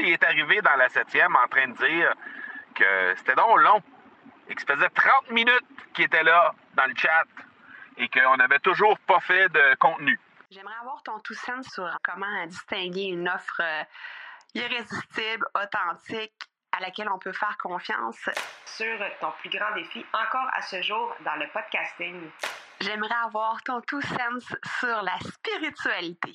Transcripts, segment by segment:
il est arrivé dans la septième en train de dire que c'était donc long et que ça faisait 30 minutes qu'il était là dans le chat et qu'on n'avait toujours pas fait de contenu. J'aimerais avoir ton tout sens sur comment distinguer une offre euh, irrésistible, authentique, à laquelle on peut faire confiance. Sur ton plus grand défi encore à ce jour dans le podcasting. J'aimerais avoir ton tout sens sur la spiritualité.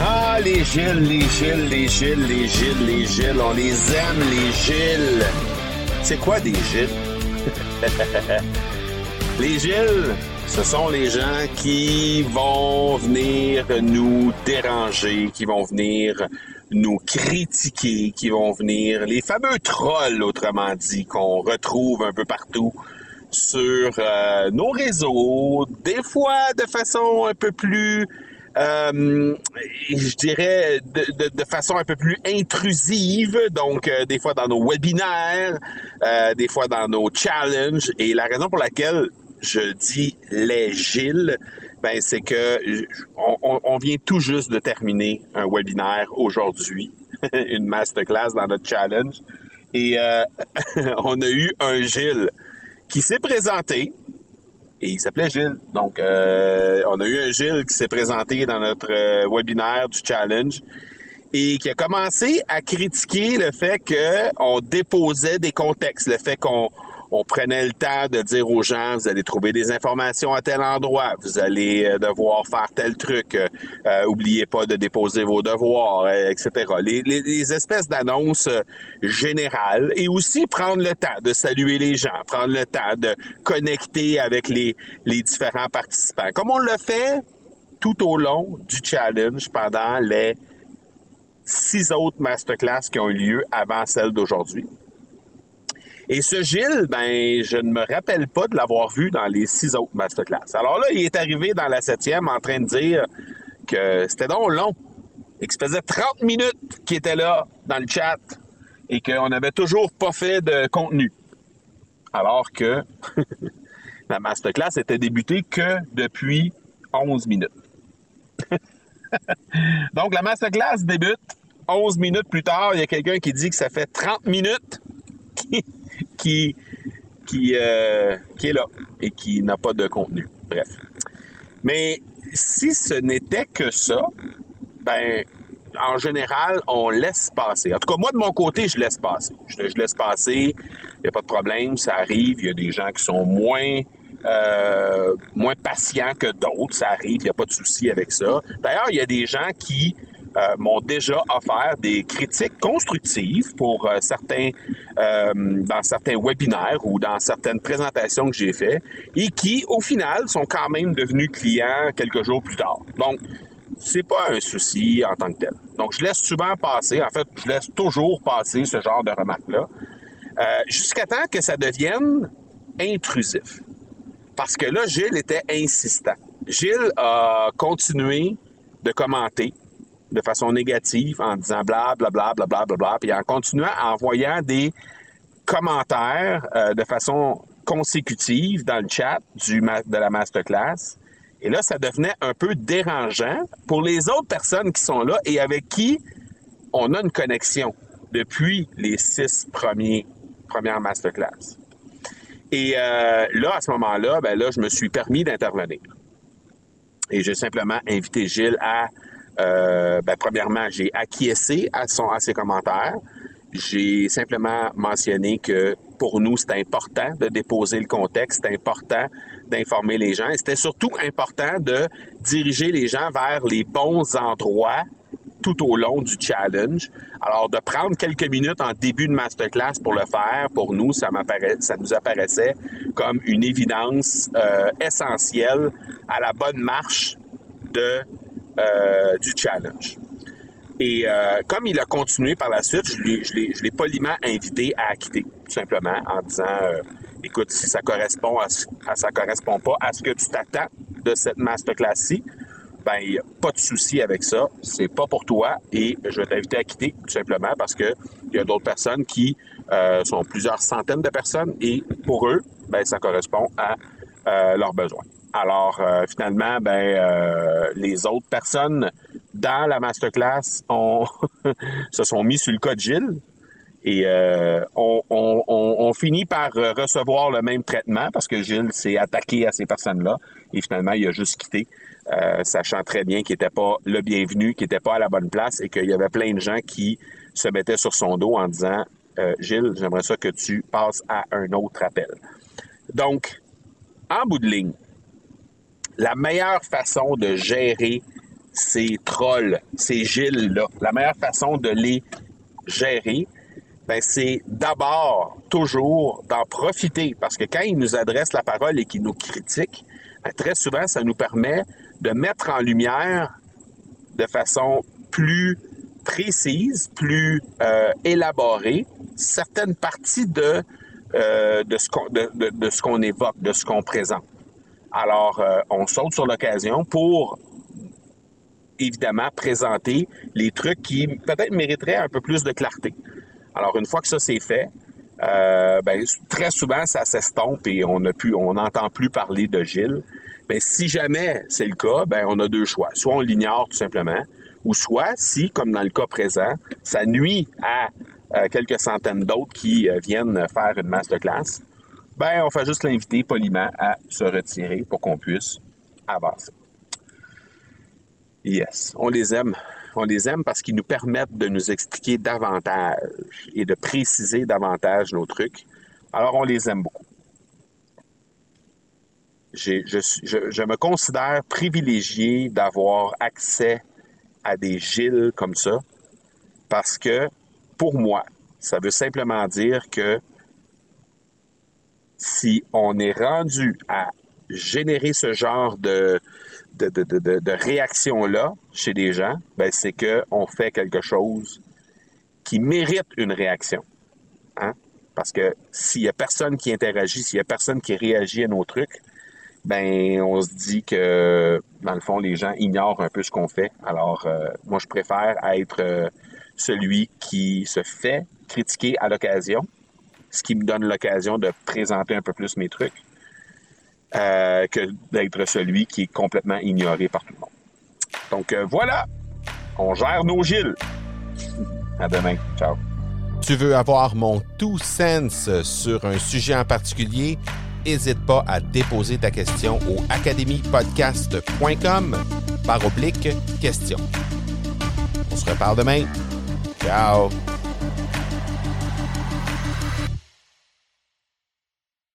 Ah, les Gilles, les Gilles, les Gilles, les Gilles, les Gilles, on les aime, les Gilles. C'est quoi des Gilles? les Gilles, ce sont les gens qui vont venir nous déranger, qui vont venir nous critiquer, qui vont venir, les fameux trolls, autrement dit, qu'on retrouve un peu partout sur euh, nos réseaux, des fois de façon un peu plus euh, je dirais, de, façon un peu plus intrusive, donc euh, des fois dans nos webinaires, euh, des fois dans nos challenges. Et la raison pour laquelle je dis les Gilles, ben, c'est que on, on, vient tout juste de terminer un webinaire aujourd'hui, une masterclass dans notre challenge. Et on a eu un Gilles qui s'est présenté, et il s'appelait Gilles. Donc, euh, on a eu un Gilles qui s'est présenté dans notre euh, webinaire du challenge et qui a commencé à critiquer le fait qu'on déposait des contextes, le fait qu'on on prenait le temps de dire aux gens, vous allez trouver des informations à tel endroit, vous allez euh, devoir faire tel truc, euh, euh oubliez pas de déposer vos devoirs, euh, etc. Les, espèces d'annonces générales et aussi prendre le temps de saluer les gens, prendre le temps de connecter avec les, les différents participants. Comme on le fait tout au long du challenge pendant les six autres masterclass qui ont eu lieu avant celle d'aujourd'hui. Et ce Gilles, ben, je ne me rappelle pas de l'avoir vu dans les six autres masterclass. Alors là, il est arrivé dans la septième en train de dire que c'était donc long et que ça faisait 30 minutes qu'il était là dans le chat et qu'on n'avait toujours pas fait de contenu. Alors que la masterclass était débutée que depuis 11 minutes. Donc la masterclass débute 11 minutes plus tard, il y a quelqu'un qui dit que ça fait 30 minutes qui, qui, euh, qui est là et qui n'a pas de contenu. Bref. Mais si ce n'était que ça, ben, en général, on laisse passer. En tout cas, moi, de mon côté, je laisse passer. Je, laisse passer. Il n'y a pas de problème. Ça arrive. Il y a des gens qui sont moins, euh, moins patients que d'autres. Ça arrive. Il n'y a pas de souci avec ça. D'ailleurs, il y a des gens qui euh, m'ont déjà offert des critiques constructives pour euh, certains, euh, dans certains webinaires ou dans certaines présentations que j'ai fait et qui, au final, sont quand même devenus clients quelques jours plus tard. Donc, c'est pas un souci en tant que tel. Donc, je laisse souvent passer, en fait, je laisse toujours passer ce genre de remarques-là, jusqu'à temps que ça devienne intrusif. Parce que là, Gilles était insistant. Gilles a continué de commenter, de façon négative en disant bla bla bla bla bla bla bla, puis en continuant en envoyant des commentaires euh, de façon consécutive dans le chat du de la masterclass. Et là, ça devenait un peu dérangeant pour les autres personnes qui sont là et avec qui on a une connexion depuis les six premiers premières masterclass. Et euh, là, à ce moment-là, ben là, je me suis permis d'intervenir. Et j'ai simplement invité Gilles à euh, ben, premièrement, j'ai acquiescé à, son, à ses commentaires. J'ai simplement mentionné que pour nous, c'est important de déposer le contexte, c'est important d'informer les gens et c'était surtout important de diriger les gens vers les bons endroits tout au long du challenge. Alors, de prendre quelques minutes en début de masterclass pour le faire, pour nous, ça, nous apparaissait comme une évidence euh, essentielle à la bonne marche de du challenge. Et euh, comme il a continué par la suite, je l'ai, poliment invité à quitter, tout simplement, en disant euh, écoute, si ça correspond à, ça correspond pas à ce que tu t'attends de cette masterclass-ci, ben il y a pas de souci avec ça, c'est pas pour toi et je vais t'inviter à quitter tout simplement parce que il y a d'autres personnes qui euh, sont plusieurs centaines de personnes et pour eux, ben ça correspond à euh, leurs besoins. Alors euh, finalement, ben euh, les autres personnes dans la masterclass ont se sont mis sur le cas de Gilles et euh, on, on- finit par euh, recevoir le même traitement parce que Gilles s'est attaqué à ces personnes-là et finalement il a juste quitté, sachant très bien qu'il n'était pas le bienvenu, qu'il n'était pas à la bonne place et qu'il y avait plein de gens qui se mettaient sur son dos en disant Gilles, j'aimerais ça que tu passes à un autre appel. Donc, en bout de ligne, la meilleure façon de gérer ces trolls, ces Gilles-là, la meilleure façon de les gérer, ben, c'est d'abord toujours d'en profiter parce que quand ils nous adressent la parole et qu'ils nous critiquent, ben, très souvent, ça nous permet de mettre en lumière de façon plus précise, plus euh, élaborée, certaines parties de, euh, de- de ce qu'on évoque, de ce qu'on présente. Alors, euh, on saute sur l'occasion pour évidemment présenter les trucs qui peut-être mériteraient un peu plus de clarté. Alors, une fois que ça c'est fait, euh, ben, très souvent, ça s'estompe et on n'entend plus parler de Gilles. Mais si jamais c'est le cas, ben, on a deux choix. Soit on l'ignore tout simplement, ou soit, si, comme dans le cas présent, ça nuit à euh, quelques centaines d'autres qui euh, viennent faire une masterclass, ben, on fait juste l'inviter poliment à se retirer pour qu'on puisse avancer. Yes, on les aime. On les aime parce qu'ils nous permettent de nous expliquer davantage et de préciser davantage nos trucs. Alors, on les aime beaucoup. Je me considère privilégié d'avoir accès à des Gilles comme ça parce que, pour moi, ça veut simplement dire que si on est rendu à générer ce genre de, de, de, de, de- réaction-là chez des gens, ben c'est qu'on fait quelque chose qui mérite une réaction. Hein? Parce que s'il n'y a personne qui interagit, s'il n'y a personne qui réagit à nos trucs, ben on se dit que, dans le fond, les gens ignorent un peu ce qu'on fait. Alors, euh, moi, je préfère être euh, celui qui se fait critiquer à l'occasion, ce qui me donne l'occasion de présenter un peu plus mes trucs, euh, que d'être celui qui est complètement ignoré par tout le monde. Donc euh, voilà, on gère nos Gilles. À demain. Ciao. Tu veux avoir mon tout sens sur un sujet en particulier? N'hésite pas à déposer ta question au academypodcast.com par oblique question. On se reparle demain. Ciao!